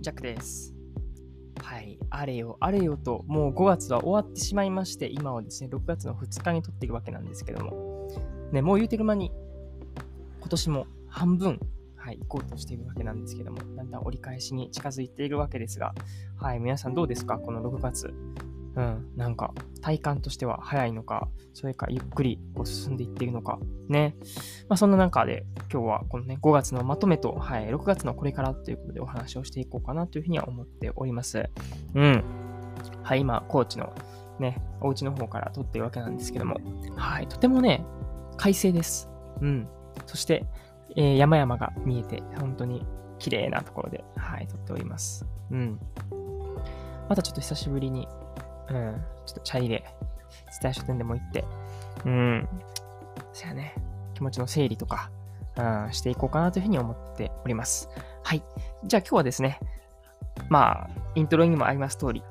ジャックです。はい、あれよ、あれよと、もう5月は終わってしまいまして、今はですね、6月の2日に撮っているわけなんですけども、ね、もう言うてる間に、今年も半分、はい、行こうとしているわけなんですけども、だんだん折り返しに近づいているわけですが、はい、皆さんどうですかこの6月。うん、なんか、体感としては早いのか、それかゆっくりこう進んでいっているのか、ね。まあ、そんな中で、今日はこのね、5月のまとめと、はい、6月のこれからということでお話をしていこうかなというふうには思っております。うん。はい、今、高知のね、お家の方から撮っているわけなんですけども、はい、とてもね、快晴です。うん。そして、えー山々が見えて、本当に綺麗なところで、はい、撮っております。うん。またちょっと久しぶりに、うん、ちょっとチャリで、伝え書店でも行って、うん、そやね、気持ちの整理とか、うん、していこうかなというふうに思っております。はい。じゃあ今日はですね、まあ、イントロにもあります通り、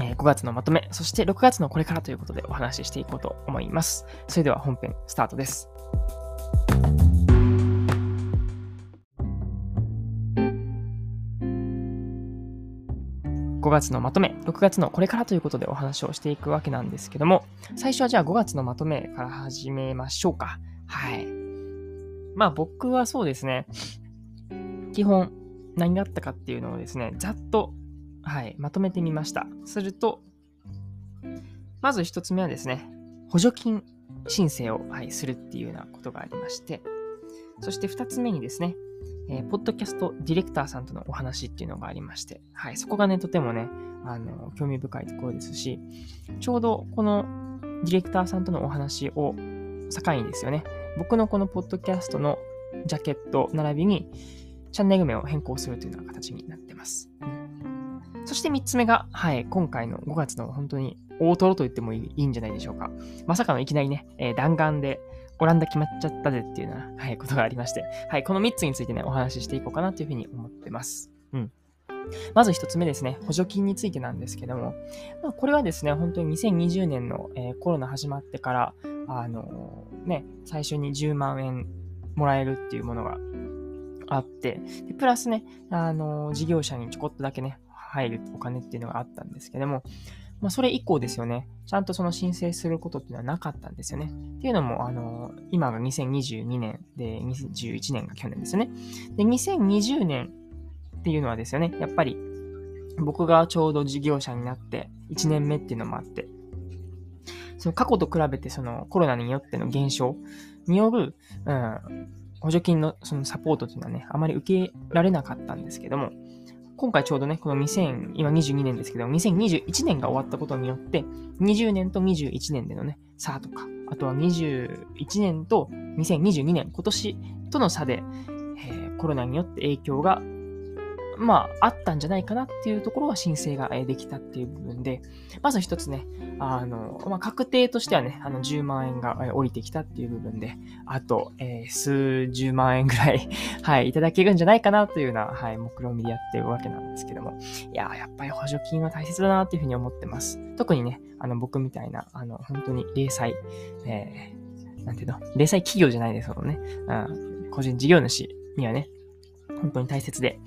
えー5月のまとめ、そして6月のこれからということでお話ししていこうと思います。それでは本編スタートです。5月のまとめ、6月のこれからということでお話をしていくわけなんですけども、最初はじゃあ5月のまとめから始めましょうか。はい。まあ僕はそうですね、基本何があったかっていうのをですね、ざっと、はい、まとめてみました。すると、まず一つ目はですね、補助金申請を、はい、するっていうようなことがありまして、そして二つ目にですね、えーポッドキャストディレクターさんとのお話っていうのがありまして、はい、そこがね、とてもね、あの、興味深いところですし、ちょうどこのディレクターさんとのお話を境にですよね、僕のこのポッドキャストのジャケット並びにチャンネル名を変更するというような形になってます。そして3つ目が、はい、今回の5月の本当に大トロと言ってもいいんじゃないでしょうか。まさかのいきなりね、えー弾丸でオランダ決まっちゃったぜっていうような、はい、ことがありまして、はい、この3つについてね、お話ししていこうかなというふうに思ってます。うん。まず1つ目ですね、補助金についてなんですけども、まあ、これはですね、本当に2020年の、えーコロナ始まってから、あのーね、最初に10万円もらえるっていうものがあって、でプラスね、あのー事業者にちょこっとだけね、入るお金っていうのがあったんですけども、まあ、それ以降ですよね、ちゃんとその申請することっていうのはなかったんですよね。っていうのも、あの今が2022年で、2011年が去年ですよね。で、2020年っていうのはですよね、やっぱり僕がちょうど事業者になって1年目っていうのもあって、その過去と比べてそのコロナによっての減少による、うん、補助金のそのサポートというのはね、あまり受けられなかったんですけども、今回ちょうどね、この2000、今22年ですけど、2021年が終わったことによって、20年と21年でのね、差とか、あとは21年と2022年、今年との差で、えコロナによって影響が、まあ、あったんじゃないかなっていうところは申請ができたっていう部分で、まず一つね、あの、まあ、確定としてはね、あの、10万円が降りてきたっていう部分で、あと、えー数十万円ぐらい、はい、いただけるんじゃないかなというような、はい、目論見でやってるわけなんですけども、いや、やっぱり補助金は大切だなっていうふうに思ってます。特にね、あの、僕みたいな、あの、本当に零細、えー、なんていうの、零細企業じゃないですけどね、うん、個人事業主にはね、本当に大切で、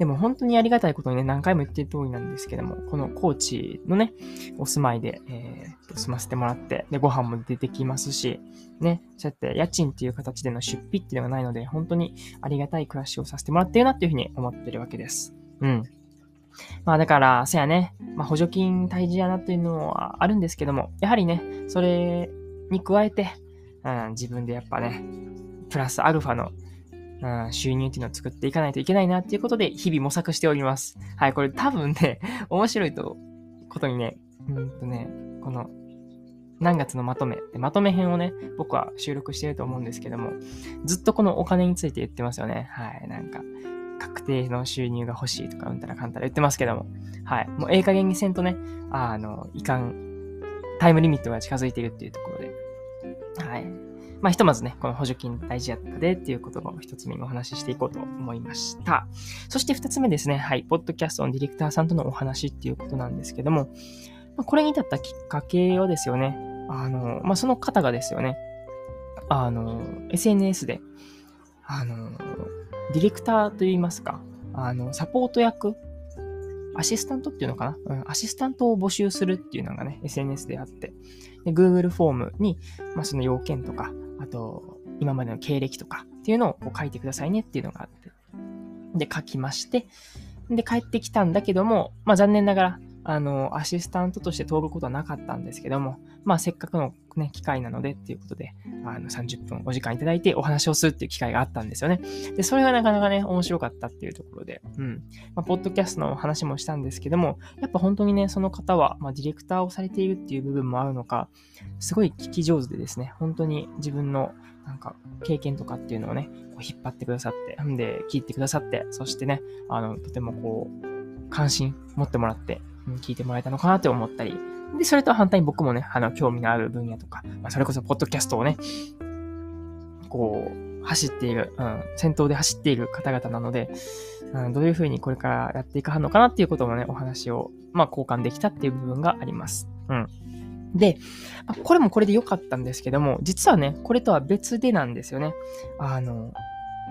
でも本当にありがたいことにね、何回も言ってる通りなんですけども、この高知のね、お住まいで、えー住ませてもらって、で、ご飯も出てきますし、ね、そうやって家賃っていう形での出費っていうのがないので、本当にありがたい暮らしをさせてもらってるなっていうふうに思ってるわけです。うん。まあだから、せやね、まあ補助金大事やなっていうのはあるんですけども、やはりね、それに加えて、うん、自分でやっぱね、プラスアルファのうん、収入っていうのを作っていかないといけないなっていうことで日々模索しております。はい、これ多分ね、面白いと、ことにね、うんとね、この何月のまとめ、まとめ編をね、僕は収録してると思うんですけども、ずっとこのお金について言ってますよね。はい、なんか、確定の収入が欲しいとか、うんたらかんたら言ってますけども、はい、もうええ加減にせんとね、あの、いかん、タイムリミットが近づいているっていうところで、はい。まあ、ひとまずね、この補助金大事やったでっていう言葉を一つ目にお話ししていこうと思いました。そして二つ目ですね、はい、ポッドキャストのディレクターさんとのお話っていうことなんですけども、まあこれに至ったきっかけはですよね、あの、まあ、その方がですよね、あの、SNS で、あの、ディレクターといいますか、あの、サポート役、アシスタントっていうのかなうん、アシスタントを募集するっていうのがね、SNS であって、Google フォームに、まあ、その要件とか、あと、今までの経歴とかっていうのをこう書いてくださいねっていうのがあって、で、書きまして、で、帰ってきたんだけども、まあ残念ながら、あの、アシスタントとして通ることはなかったんですけども、まあせっかくのね、機会なのでっていうことで、あの、30分お時間いただいてお話をするっていう機会があったんですよね。で、それがなかなかね、面白かったっていうところで、うん。まあ、ポッドキャストの話もしたんですけども、やっぱ本当にね、その方は、まあ、ディレクターをされているっていう部分もあるのか、すごい聞き上手でですね、本当に自分のなんか経験とかっていうのをね、こう引っ張ってくださって、んで、聞いてくださって、そしてね、あの、とてもこう、関心持ってもらって、聞いてもらえたのかなって思ったり、で、それと反対に僕もね、あの、興味のある分野とか、まあ、それこそ、ポッドキャストをね、こう、走っている、うん、先頭で走っている方々なので、うん、どういうふうにこれからやっていかはんのかなっていうこともね、お話を、まあ、交換できたっていう部分があります。うん。で、まあ、これもこれで良かったんですけども、実はね、これとは別でなんですよね。あの、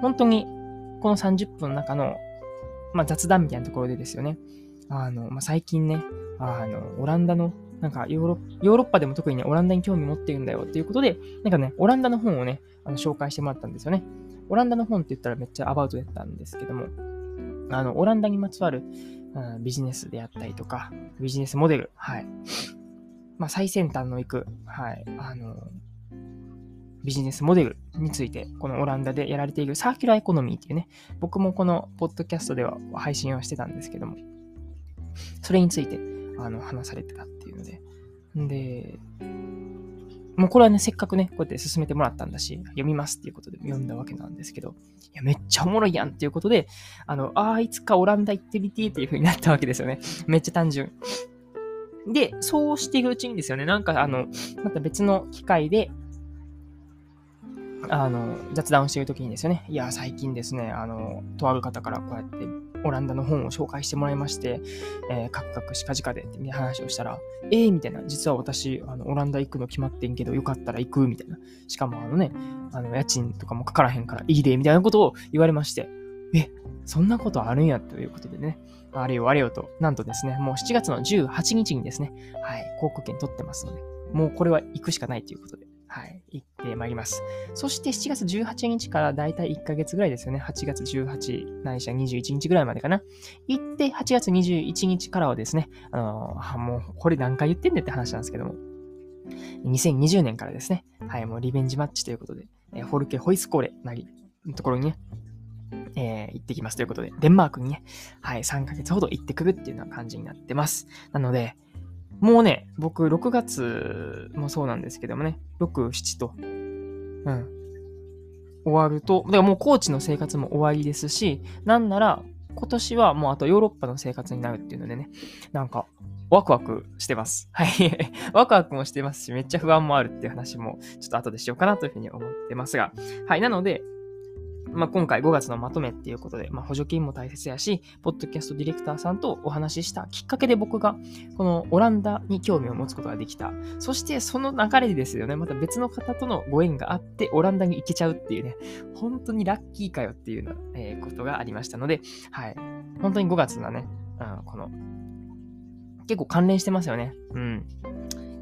本当に、この30分の中の、まあ、雑談みたいなところでですよね。あの、まあ、最近ね、あの、オランダの、なんかヨーロヨーロッパでも特にね、オランダに興味持ってるんだよっていうことで、なんかね、オランダの本をね、あの紹介してもらったんですよね。オランダの本って言ったらめっちゃアバウトだったんですけども、あの、オランダにまつわる、うん、ビジネスであったりとか、ビジネスモデル、はい。まあ、最先端の行く、はい、あの、ビジネスモデルについて、このオランダでやられているサーキュラーエコノミーっていうね、僕もこのポッドキャストでは配信をしてたんですけども、それについてあの話されてたっていうので、で、もうこれはね、せっかくね、こうやって進めてもらったんだし、読みますっていうことで読んだわけなんですけど、いや、めっちゃおもろいやんっていうことで、あの、ああ、いつかオランダ行ってみてっていう風になったわけですよね。めっちゃ単純。で、そうしていくうちにですよね、なんかあの、また別の機会で、あの、雑談をしているときにですよね、いや、最近ですね、あの、とある方からこうやってオランダの本を紹介してもらいまして、えー、カクカクしかじかでって話をしたら、えー、みたいな、実は私、あの、オランダ行くの決まってんけど、よかったら行くみたいな。しかもあのね、あの、家賃とかもかからへんからいいで、みたいなことを言われまして、え、そんなことあるんや、ということでね、あれよあれよと、なんとですね、もう7月の18日にですね、はい、航空券取ってますので、もうこれは行くしかないということで、はい、行ってまいります。そして7月18日からだいたい1ヶ月ぐらいですよね。8月18、ないしは21日ぐらいまでかな。行って8月21日からはですね、あのー、もうこれ何回言ってんねって話なんですけども、2020年からですね、はい、もうリベンジマッチということで、えー、ホルケ・ホイスコーレなり、のところにね、えー、行ってきますということで、デンマークにね、はい、3ヶ月ほど行ってくるっていうような感じになってます。なので、もうね、僕、6月もそうなんですけどもね、6、7と、うん、終わると、だからもう高知の生活も終わりですし、なんなら、今年はもうあとヨーロッパの生活になるっていうのでね、なんか、ワクワクしてます。はい。ワクワクもしてますし、めっちゃ不安もあるっていう話も、ちょっと後でしようかなというふうに思ってますが、はい。なので、まあ、今回5月のまとめっていうことで、まあ、補助金も大切やし、ポッドキャストディレクターさんとお話ししたきっかけで僕が、このオランダに興味を持つことができた。そしてその流れでですよね、また別の方とのご縁があって、オランダに行けちゃうっていうね、本当にラッキーかよっていうような、えー、ことがありましたので、はい。本当に5月のね、うん、この、結構関連してますよね。うん。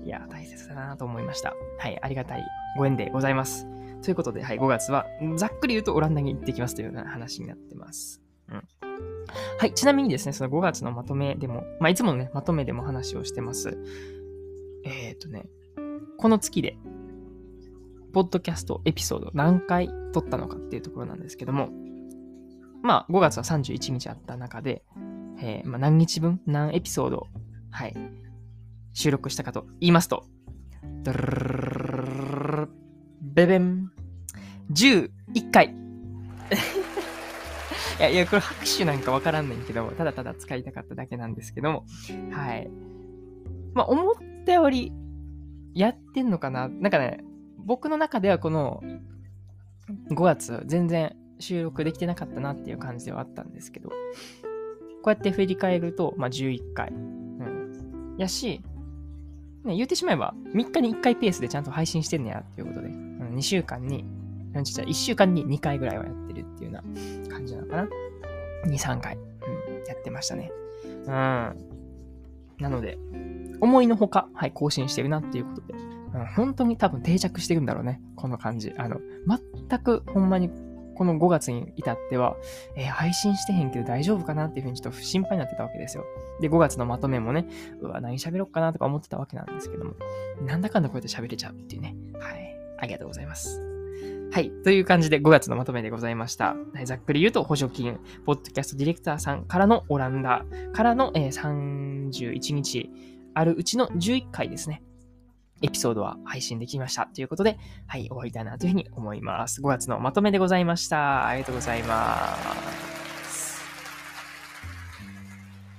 いや、大切だなと思いました。はい、ありがたいご縁でございます。ということで、はい、5月は、ざっくり言うとオランダに行ってきますというような話になってます。うん。はい、ちなみにですね、その5月のまとめでも、まあ、いつものね、まとめでも話をしてます。えっ、ー、とね、この月で、ポッドキャストエピソード何回撮ったのかっていうところなんですけども、まあ、5月は31日あった中で、えー、まあ、何日分、何エピソード、はい、収録したかと言いますと、ドルルルベベン。11回。いやいや、これ拍手なんかわからんねんけども、ただただ使いたかっただけなんですけども、はい。まあ、思ったより、やってんのかななんかね、僕の中ではこの5月、全然収録できてなかったなっていう感じではあったんですけど、こうやって振り返ると、まあ、11回。うん。やし、ね、言うてしまえば、3日に1回ペースでちゃんと配信してんねやっていうことで、2週間に、なんちゃ1週間に2回ぐらいはやってるっていうような感じなのかな。2、3回、うん、やってましたね。うん。なので、思いのほか、はい、更新してるなっていうことで、うん、本当に多分定着してるんだろうね。この感じ。あの、全くほんまにこの5月に至っては、えー、配信してへんけど大丈夫かなっていうふうにちょっと心配になってたわけですよ。で、5月のまとめもね、うわ、何喋ろっかなとか思ってたわけなんですけども、なんだかんだこうやって喋れちゃうっていうね。はい。ありがとうございます。はい。という感じで5月のまとめでございました。ざっくり言うと、補助金、ポッドキャストディレクターさんからのオランダからの、えー、31日あるうちの11回ですね。エピソードは配信できましたということで、はい、終わりたいなというふうに思います。5月のまとめでございました。ありがとうございます。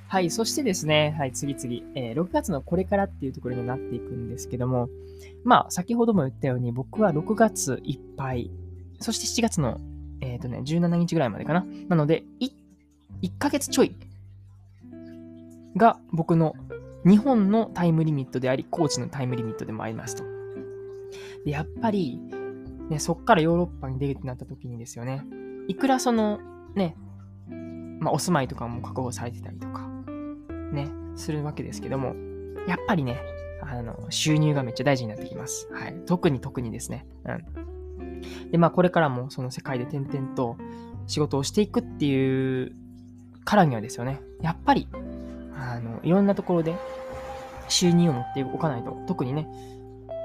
はい、そしてですね、はい、次々、えー、6月のこれからっていうところになっていくんですけども、まあ、先ほども言ったように、僕は6月いっぱい、そして7月の、えっ、ー、とね、17日ぐらいまでかな。なので、1, 1ヶ月ちょいが僕の日本のタイムリミットであり、高知のタイムリミットでもありますと。で、やっぱり、ね、そっからヨーロッパに出るってなった時にですよね、いくらその、ね、まあ、お住まいとかも確保されてたりとか、ね、するわけですけども、やっぱりね、あの、収入がめっちゃ大事になってきます。はい。特に特にですね。うん。で、まあ、これからもその世界で点々と仕事をしていくっていうからにはですよね、やっぱりあの、いろんなところで収入を持っておかないと、特にね、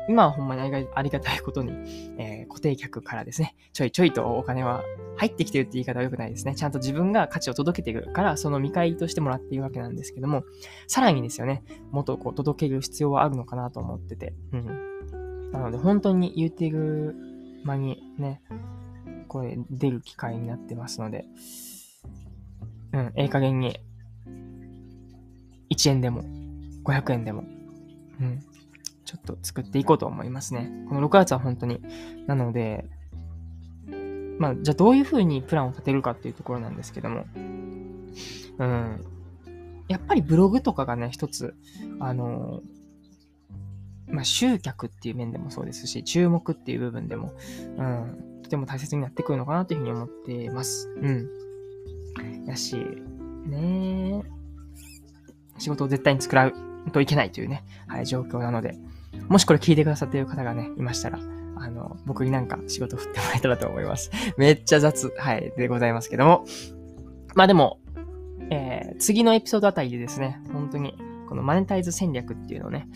今はほんまにありがたいことに、えー、固定客からですね、ちょいちょいとお金は入ってきてるって言い方は良くないですね。ちゃんと自分が価値を届けてるから、その見返りとしてもらっているわけなんですけども、さらにですよね、もっとこう届ける必要はあるのかなと思ってて、うん。なので、本当に言ってる間にね、これ出る機会になってますので、うん、ええ加減に1円でも、500円でも、うん、ちょっと作っていこうと思いますね。この6月は本当に。なので、まあ、じゃあどういうふうにプランを立てるかっていうところなんですけども、うん、やっぱりブログとかがね、一つ、あの、まあ、集客っていう面でもそうですし、注目っていう部分でも、うん、とても大切になってくるのかなというふうに思っています。うん。やし、ね仕事を絶対に作らうといけないというね、はい、状況なので、もしこれ聞いてくださっている方がね、いましたら、あの、僕になんか仕事振ってもらえたらと思います。めっちゃ雑、はい、でございますけども。まあでも、えー、次のエピソードあたりでですね、本当に、このマネタイズ戦略っていうのをね、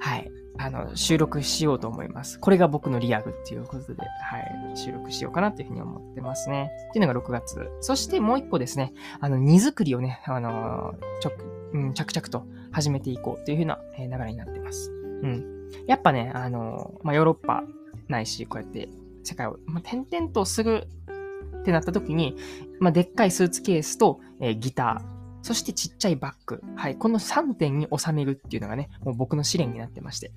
はい、あの、収録しようと思います。これが僕のリアルっていうことで、はい、収録しようかなというふうに思ってますね。っていうのが6月。そしてもう一個ですね、あの、荷造りをね、あの、ちょ、うん、着々と始めていこうっていうふうな流れになってます。うん。やっぱね、あの、まあ、ヨーロッパないし、こうやって世界を、まあ、転々とするってなった時に、まあ、でっかいスーツケースと、えー、ギター、そしてちっちゃいバッグ。はい。この3点に収めるっていうのがね、もう僕の試練になってまして。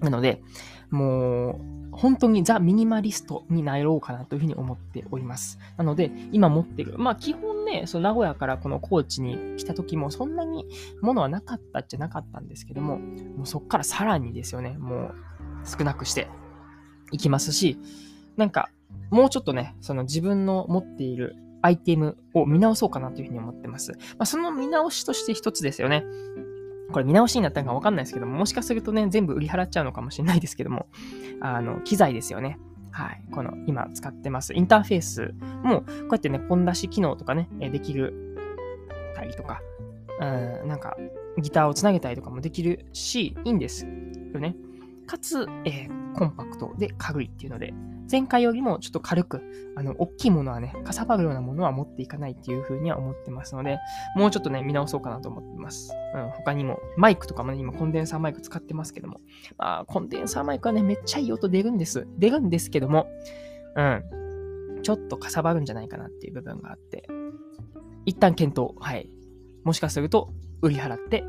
なので、もう、本当にザ・ミニマリストになろうかなというふうに思っております。なので、今持ってる、まあ基本ね、その名古屋からこの高知に来た時もそんなに物はなかったっちゃなかったんですけども、もうそっからさらにですよね、もう少なくしていきますし、なんか、もうちょっとね、その自分の持っているアイテムを見直そうかなというふうに思ってます。まあ、その見直しとして一つですよね。これ見直しになったのかわかんないですけども、もしかするとね、全部売り払っちゃうのかもしれないですけども、あの、機材ですよね。はい。この、今使ってます。インターフェースも、こうやってね、ポン出し機能とかね、できるたりとか、うん、なんか、ギターをつなげたりとかもできるし、いいんですよね。かつ、えー、コンパクトで軽いっていうので、前回よりもちょっと軽く、あの、大きいものはね、かさばるようなものは持っていかないっていう風には思ってますので、もうちょっとね、見直そうかなと思ってます。うん、他にも、マイクとかもね、今コンデンサーマイク使ってますけども、まあ、コンデンサーマイクはね、めっちゃいい音出るんです。出るんですけども、うん、ちょっとかさばるんじゃないかなっていう部分があって、一旦検討、はい。もしかすると、売り払って、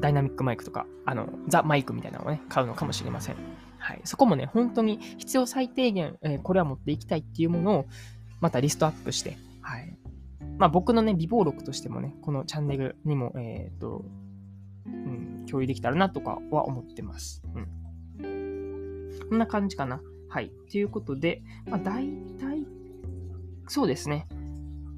ダイナミックマイクとか、あの、ザ・マイクみたいなのをね、買うのかもしれません。はい、そこもね、本当に必要最低限、えー、これは持っていきたいっていうものを、またリストアップして、はい。まあ僕のね、微暴録としてもね、このチャンネルにも、えっ、ー、と、うん、共有できたらなとかは思ってます。うん。こんな感じかな。はい。ということで、まあ大体、そうですね。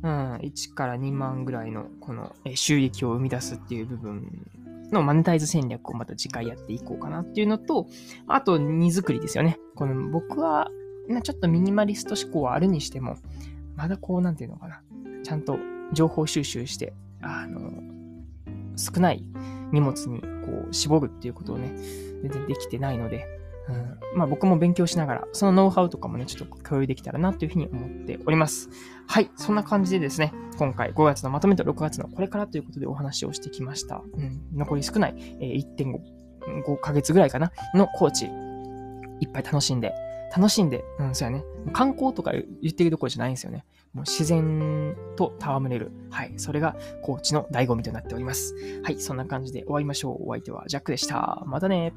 うん、1から2万ぐらいのこの収益を生み出すっていう部分のマネタイズ戦略をまた次回やっていこうかなっていうのと、あと荷造りですよね。この僕は、ちょっとミニマリスト思考はあるにしても、まだこう、なんていうのかな。ちゃんと情報収集して、あの、少ない荷物にこう絞るっていうことをね、全然できてないので、うん、まあ僕も勉強しながら、そのノウハウとかもね、ちょっと共有できたらなというふうに思っております。はい、そんな感じでですね、今回5月のまとめと6月のこれからということでお話をしてきました。うん、残り少ない、え、1.5、ヶ月ぐらいかな、のコーチ、いっぱい楽しんで、楽しんで、うん、そうやね。観光とか言ってるところじゃないんですよね。もう自然と戯れる。はい。それがコーチの醍醐味となっております。はい。そんな感じで終わりましょう。お相手はジャックでした。またね。